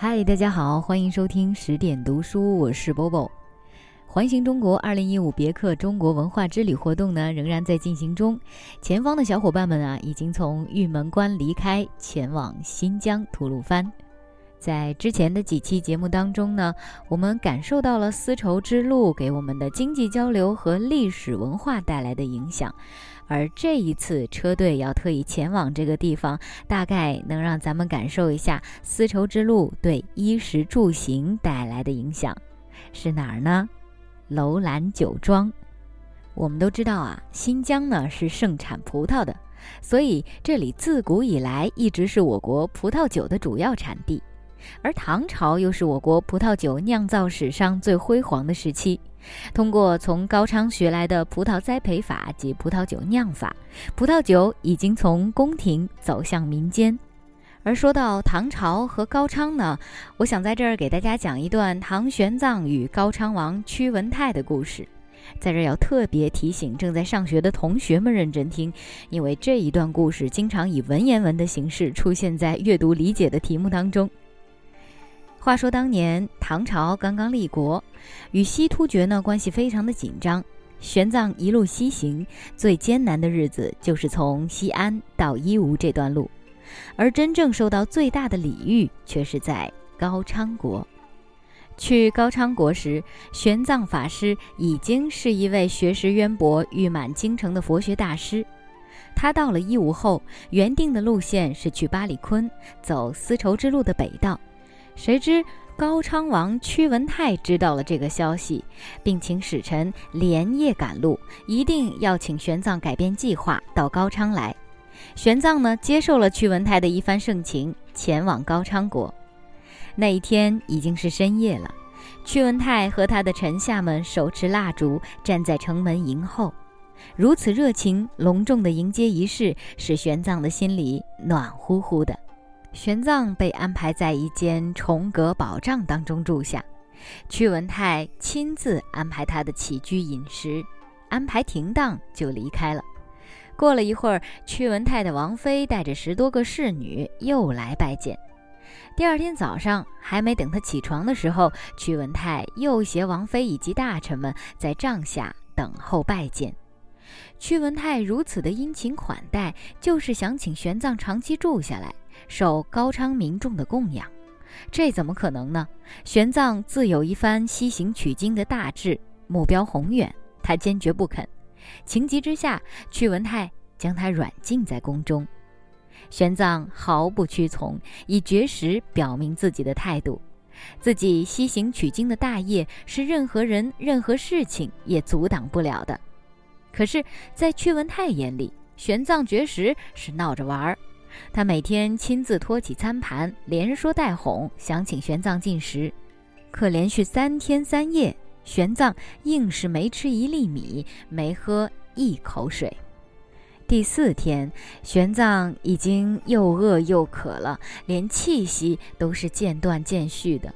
嗨，大家好，欢迎收听十点读书，我是 Bobo。环形中国二零一五别克中国文化之旅活动呢，仍然在进行中。前方的小伙伴们啊，已经从玉门关离开，前往新疆吐鲁番。在之前的几期节目当中呢，我们感受到了丝绸之路给我们的经济交流和历史文化带来的影响。而这一次车队要特意前往这个地方，大概能让咱们感受一下丝绸之路对衣食住行带来的影响，是哪儿呢？楼兰酒庄。我们都知道啊，新疆呢是盛产葡萄的，所以这里自古以来一直是我国葡萄酒的主要产地。而唐朝又是我国葡萄酒酿造史上最辉煌的时期。通过从高昌学来的葡萄栽培法及葡萄酒酿法，葡萄酒已经从宫廷走向民间。而说到唐朝和高昌呢，我想在这儿给大家讲一段唐玄奘与高昌王屈文泰的故事。在这儿要特别提醒正在上学的同学们认真听，因为这一段故事经常以文言文的形式出现在阅读理解的题目当中。话说当年唐朝刚刚立国，与西突厥呢关系非常的紧张。玄奘一路西行，最艰难的日子就是从西安到伊吾这段路，而真正受到最大的礼遇却是在高昌国。去高昌国时，玄奘法师已经是一位学识渊博、誉满京城的佛学大师。他到了伊吾后，原定的路线是去巴里坤，走丝绸之路的北道。谁知高昌王屈文泰知道了这个消息，并请使臣连夜赶路，一定要请玄奘改变计划到高昌来。玄奘呢，接受了屈文泰的一番盛情，前往高昌国。那一天已经是深夜了，屈文泰和他的臣下们手持蜡烛，站在城门迎候。如此热情隆重的迎接仪式，使玄奘的心里暖乎乎的。玄奘被安排在一间重阁宝帐当中住下，屈文泰亲自安排他的起居饮食，安排停当就离开了。过了一会儿，屈文泰的王妃带着十多个侍女又来拜见。第二天早上，还没等他起床的时候，屈文泰又携王妃以及大臣们在帐下等候拜见。屈文泰如此的殷勤款待，就是想请玄奘长期住下来。受高昌民众的供养，这怎么可能呢？玄奘自有一番西行取经的大志，目标宏远，他坚决不肯。情急之下，屈文泰将他软禁在宫中。玄奘毫不屈从，以绝食表明自己的态度：自己西行取经的大业是任何人、任何事情也阻挡不了的。可是，在屈文泰眼里，玄奘绝食是闹着玩儿。他每天亲自托起餐盘，连说带哄，想请玄奘进食。可连续三天三夜，玄奘硬是没吃一粒米，没喝一口水。第四天，玄奘已经又饿又渴了，连气息都是渐断渐续的。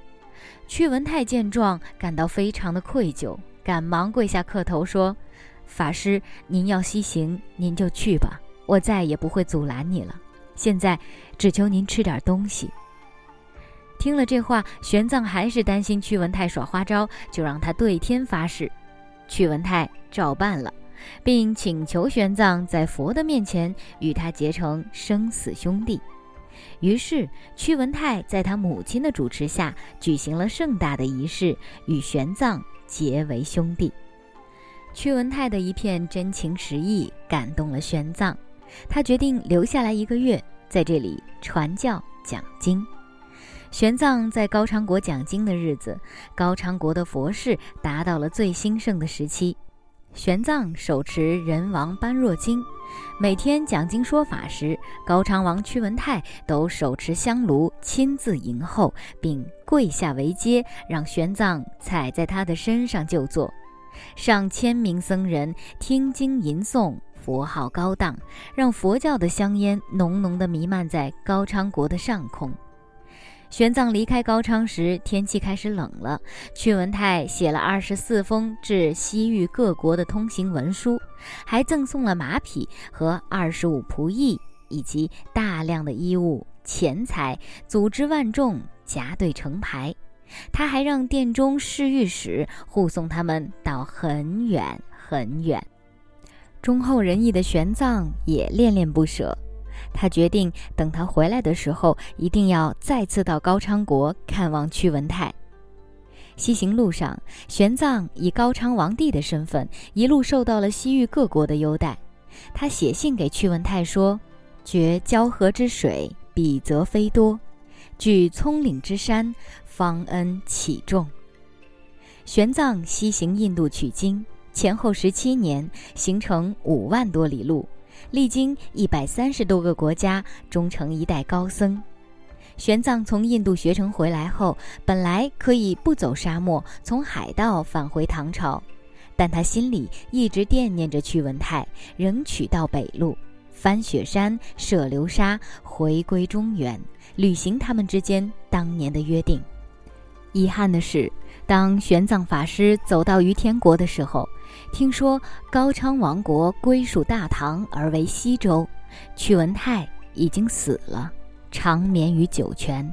屈文泰见状，感到非常的愧疚，赶忙跪下磕头说：“法师，您要西行，您就去吧，我再也不会阻拦你了。”现在只求您吃点东西。听了这话，玄奘还是担心屈文泰耍花招，就让他对天发誓。屈文泰照办了，并请求玄奘在佛的面前与他结成生死兄弟。于是，屈文泰在他母亲的主持下举行了盛大的仪式，与玄奘结为兄弟。屈文泰的一片真情实意感动了玄奘。他决定留下来一个月，在这里传教讲经。玄奘在高昌国讲经的日子，高昌国的佛事达到了最兴盛的时期。玄奘手持人王般若经，每天讲经说法时，高昌王屈文泰都手持香炉亲自迎候，并跪下为阶，让玄奘踩在他的身上就坐。上千名僧人听经吟诵。佛号高荡，让佛教的香烟浓浓的弥漫在高昌国的上空。玄奘离开高昌时，天气开始冷了。屈文泰写了二十四封致西域各国的通行文书，还赠送了马匹和二十五仆役，以及大量的衣物、钱财，组织万众夹队成排。他还让殿中侍御史护送他们到很远很远。忠厚仁义的玄奘也恋恋不舍，他决定等他回来的时候，一定要再次到高昌国看望屈文泰。西行路上，玄奘以高昌王帝的身份，一路受到了西域各国的优待。他写信给屈文泰说：“觉交河之水，比则非多；据葱岭之山。”方恩启重。玄奘西行印度取经，前后十七年，行程五万多里路，历经一百三十多个国家，终成一代高僧。玄奘从印度学成回来后，本来可以不走沙漠，从海道返回唐朝，但他心里一直惦念着屈文泰，仍取道北路，翻雪山，涉流沙，回归中原，履行他们之间当年的约定。遗憾的是，当玄奘法师走到于天国的时候，听说高昌王国归属大唐而为西周，屈文泰已经死了，长眠于酒泉。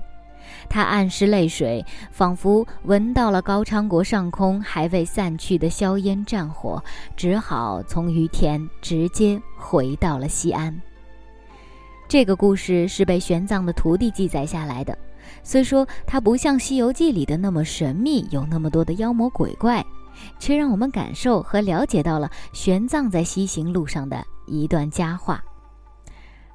他暗湿泪水，仿佛闻到了高昌国上空还未散去的硝烟战火，只好从于田直接回到了西安。这个故事是被玄奘的徒弟记载下来的。虽说它不像《西游记》里的那么神秘，有那么多的妖魔鬼怪，却让我们感受和了解到了玄奘在西行路上的一段佳话。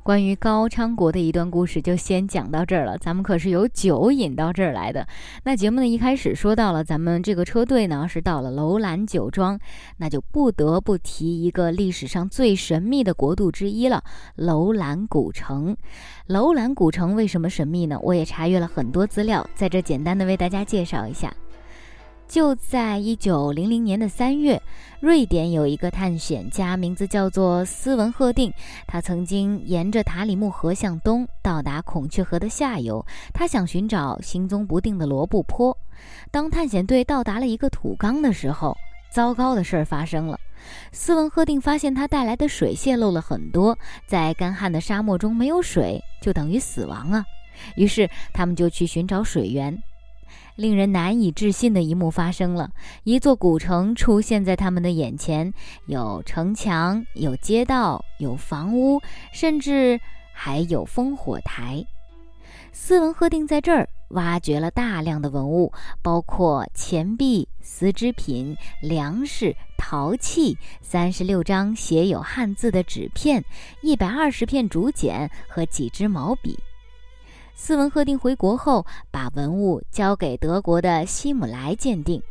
关于高昌国的一段故事，就先讲到这儿了。咱们可是有酒引到这儿来的。那节目呢一开始说到了，咱们这个车队呢是到了楼兰酒庄，那就不得不提一个历史上最神秘的国度之一了——楼兰古城。楼兰古城为什么神秘呢？我也查阅了很多资料，在这简单的为大家介绍一下。就在一九零零年的三月，瑞典有一个探险家，名字叫做斯文赫定。他曾经沿着塔里木河向东，到达孔雀河的下游。他想寻找行踪不定的罗布泊。当探险队到达了一个土缸的时候，糟糕的事儿发生了。斯文赫定发现他带来的水泄漏了很多，在干旱的沙漠中没有水，就等于死亡啊。于是他们就去寻找水源。令人难以置信的一幕发生了，一座古城出现在他们的眼前，有城墙，有街道，有房屋，甚至还有烽火台。斯文赫定在这儿挖掘了大量的文物，包括钱币、丝织品、粮食、陶器、三十六张写有汉字的纸片、一百二十片竹简和几支毛笔。斯文赫定回国后，把文物交给德国的希姆莱鉴定。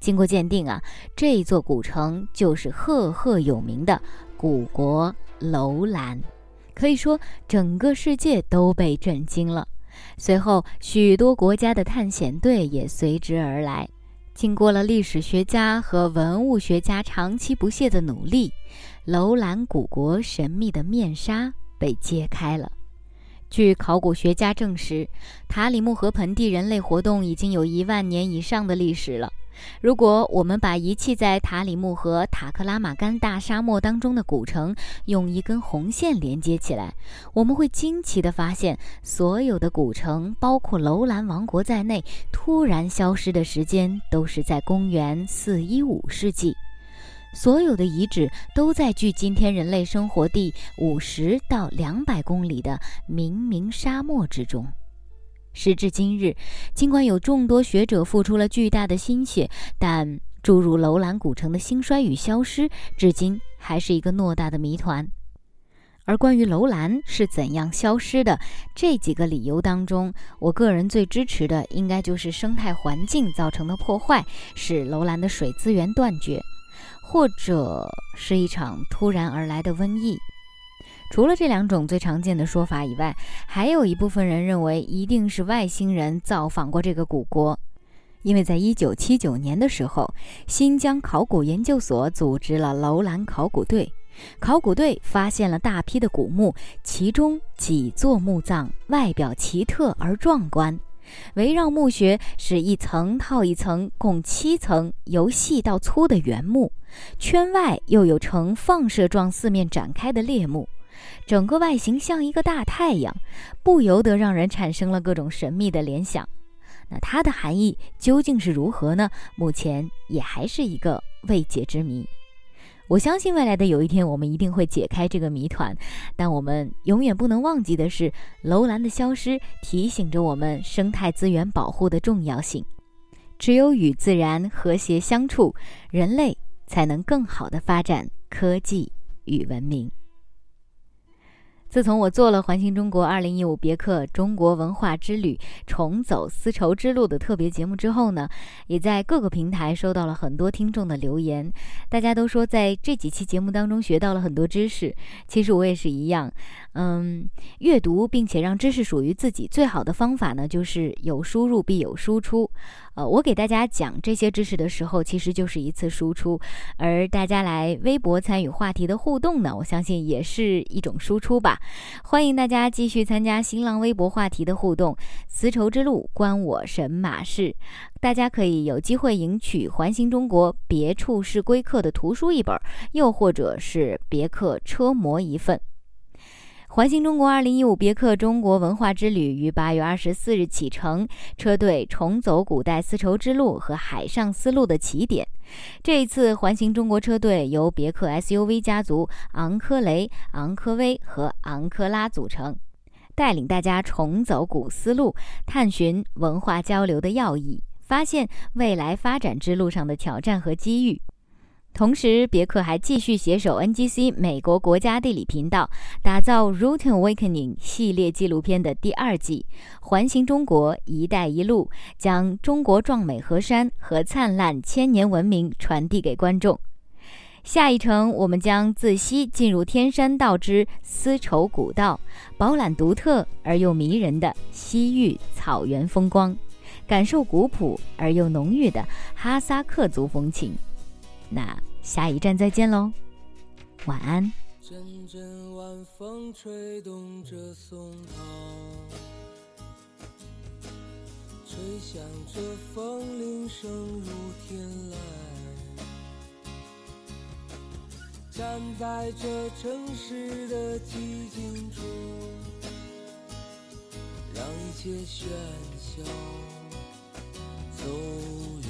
经过鉴定啊，这座古城就是赫赫有名的古国楼兰。可以说，整个世界都被震惊了。随后，许多国家的探险队也随之而来。经过了历史学家和文物学家长期不懈的努力，楼兰古国神秘的面纱被揭开了。据考古学家证实，塔里木河盆地人类活动已经有一万年以上的历史了。如果我们把遗弃在塔里木河塔克拉玛干大沙漠当中的古城用一根红线连接起来，我们会惊奇地发现，所有的古城，包括楼兰王国在内，突然消失的时间都是在公元四一五世纪。所有的遗址都在距今天人类生活地五十到两百公里的冥冥沙漠之中。时至今日，尽管有众多学者付出了巨大的心血，但诸如楼兰古城的兴衰与消失，至今还是一个偌大的谜团。而关于楼兰是怎样消失的，这几个理由当中，我个人最支持的，应该就是生态环境造成的破坏，使楼兰的水资源断绝。或者是一场突然而来的瘟疫。除了这两种最常见的说法以外，还有一部分人认为一定是外星人造访过这个古国，因为在一九七九年的时候，新疆考古研究所组织了楼兰考古队，考古队发现了大批的古墓，其中几座墓葬外表奇特而壮观。围绕墓穴是一层套一层，共七层，由细到粗的圆木，圈外又有呈放射状四面展开的裂墓，整个外形像一个大太阳，不由得让人产生了各种神秘的联想。那它的含义究竟是如何呢？目前也还是一个未解之谜。我相信未来的有一天，我们一定会解开这个谜团。但我们永远不能忘记的是，楼兰的消失提醒着我们生态资源保护的重要性。只有与自然和谐相处，人类才能更好的发展科技与文明。自从我做了《环形中国2015别克中国文化之旅：重走丝绸之路》的特别节目之后呢，也在各个平台收到了很多听众的留言。大家都说在这几期节目当中学到了很多知识。其实我也是一样，嗯，阅读并且让知识属于自己最好的方法呢，就是有输入必有输出。呃，我给大家讲这些知识的时候，其实就是一次输出；而大家来微博参与话题的互动呢，我相信也是一种输出吧。欢迎大家继续参加新浪微博话题的互动。丝绸之路关我神马事，大家可以有机会赢取《环形中国别处是归客》的图书一本，又或者是别克车模一份。环形中国二零一五别克中国文化之旅于八月二十四日启程，车队重走古代丝绸之路和海上丝路的起点。这一次环形中国车队由别克 SUV 家族昂科雷、昂科威和昂科拉组成，带领大家重走古丝路，探寻文化交流的要义，发现未来发展之路上的挑战和机遇。同时，别克还继续携手 NGC 美国国家地理频道，打造《Route Awakening》系列纪录片的第二季《环形中国“一带一路”，将中国壮美河山和灿烂千年文明传递给观众。下一程，我们将自西进入天山道之丝绸古道，饱览独特而又迷人的西域草原风光，感受古朴而又浓郁的哈萨克族风情。那下一站再见喽，晚安。阵阵晚风吹动着松涛，吹响着风铃声如天籁。站在这城市的寂静中，让一切喧嚣走远。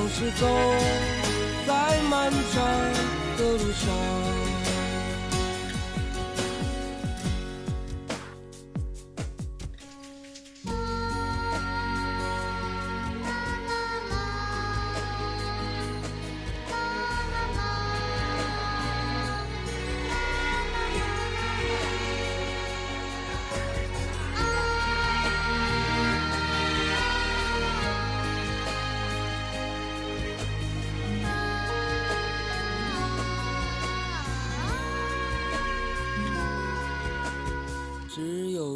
总是走在漫长的路上。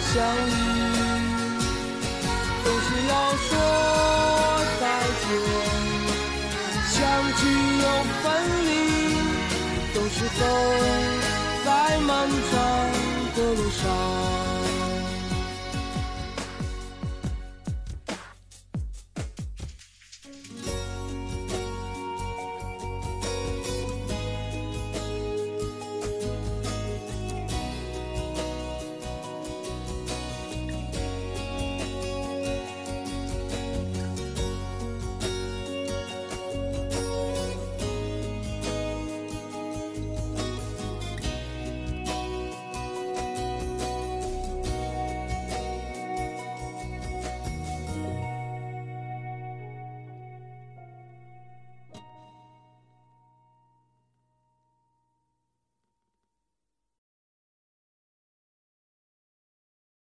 相遇，